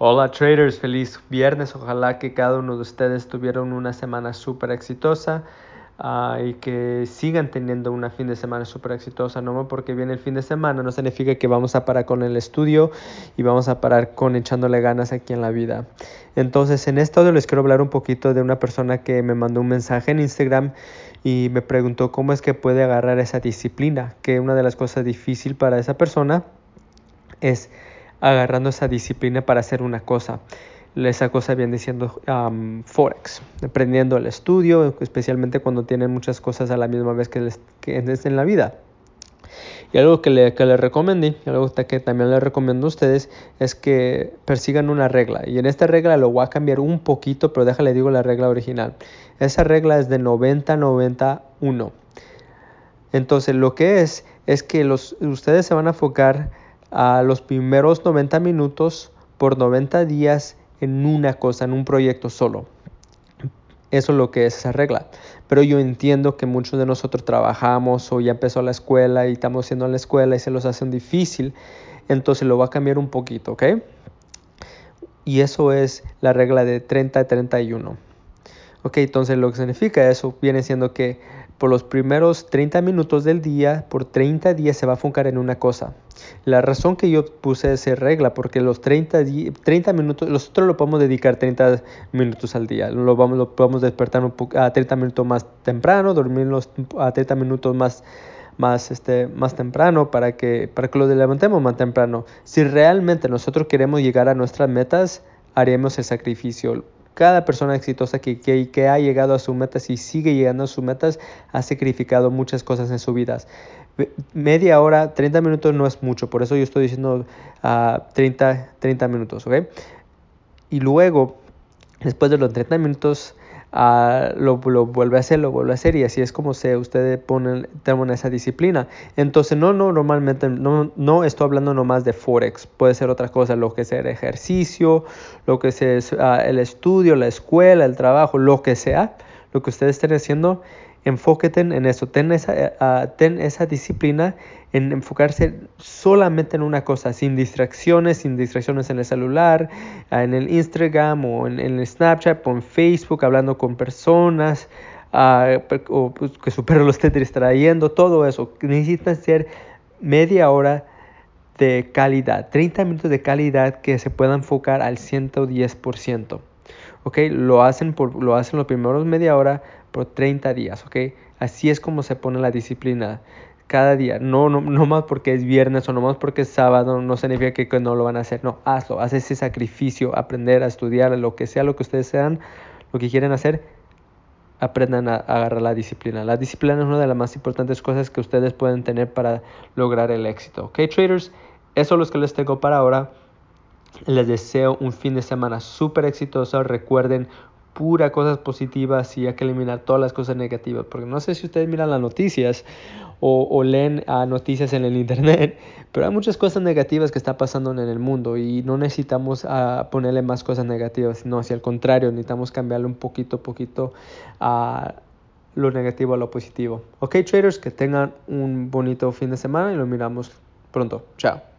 Hola traders, feliz viernes. Ojalá que cada uno de ustedes tuvieran una semana súper exitosa uh, y que sigan teniendo una fin de semana súper exitosa. No porque viene el fin de semana no significa que vamos a parar con el estudio y vamos a parar con echándole ganas aquí en la vida. Entonces, en este audio les quiero hablar un poquito de una persona que me mandó un mensaje en Instagram y me preguntó cómo es que puede agarrar esa disciplina, que una de las cosas difíciles para esa persona es agarrando esa disciplina para hacer una cosa. Esa cosa viene diciendo Forex, aprendiendo el estudio, especialmente cuando tienen muchas cosas a la misma vez que, les, que en la vida. Y algo que le, que le recomendé, algo que también le recomiendo a ustedes, es que persigan una regla. Y en esta regla lo voy a cambiar un poquito, pero déjale digo la regla original. Esa regla es de 90-91. Entonces lo que es, es que los, ustedes se van a enfocar a los primeros 90 minutos por 90 días en una cosa, en un proyecto solo. Eso es lo que es esa regla. Pero yo entiendo que muchos de nosotros trabajamos o ya empezó la escuela y estamos haciendo la escuela y se los hacen difícil. Entonces lo va a cambiar un poquito, ¿ok? Y eso es la regla de 30-31. Ok, entonces lo que significa eso viene siendo que por los primeros 30 minutos del día, por 30 días se va a enfocar en una cosa. La razón que yo puse esa regla, porque los 30, 30 minutos, nosotros lo podemos dedicar 30 minutos al día. Lo, vamos, lo podemos despertar a 30 minutos más temprano, dormirnos a 30 minutos más, más, este, más temprano para que, para que lo levantemos más temprano. Si realmente nosotros queremos llegar a nuestras metas, haremos el sacrificio cada persona exitosa que, que, ha llegado a sus metas y sigue llegando a sus metas ha sacrificado muchas cosas en su vida. Media hora, 30 minutos no es mucho, por eso yo estoy diciendo 30, 30 minutos, ¿ok? Y luego, después de los 30 minutos, lo, vuelve a hacer, lo vuelve a hacer y así es como se ustedes ponen, tienen esa disciplina. Entonces, no, no, normalmente, no, no estoy hablando nomás de Forex, puede ser otra cosa, lo que sea el ejercicio, lo que sea ah, el estudio, la escuela, el trabajo, lo que sea, lo que ustedes estén haciendo enfóquete en eso, ten esa, eh, ah, ten esa disciplina en enfocarse solamente en una cosa, sin distracciones, sin distracciones en el celular, ah, en el Instagram o en, el Snapchat o en Facebook, hablando con personas, uh, o pues, que su perro lo esté distrayendo, todo eso. Necesitan ser media hora de calidad, 30 minutos de calidad que se pueda enfocar al 110%. ¿Ok? Lo hacen, por, lo hacen los primeros media hora por 30 días, ¿ok? Así es como se pone la disciplina cada día. No, no, no más porque es viernes o no más porque es sábado, no significa que, no lo van a hacer. No, hazlo, haz ese sacrificio, aprender a estudiar, lo que sea, lo que ustedes sean, lo que quieren hacer, aprendan a, agarrar la disciplina. La disciplina es una de las más importantes cosas que ustedes pueden tener para lograr el éxito. ¿Ok, traders? Eso es lo que les tengo para ahora. Les deseo un fin de semana súper exitoso. Recuerden, pura cosas positivas y hay que eliminar todas las cosas negativas. Porque no sé si ustedes miran las noticias o, leen a noticias en el internet, pero hay muchas cosas negativas que están pasando en el mundo y no necesitamos a ponerle más cosas negativas, no, si al contrario, necesitamos cambiarle un poquito, poquito a lo negativo a lo positivo. Ok, traders, que tengan un bonito fin de semana y lo miramos pronto. Chao.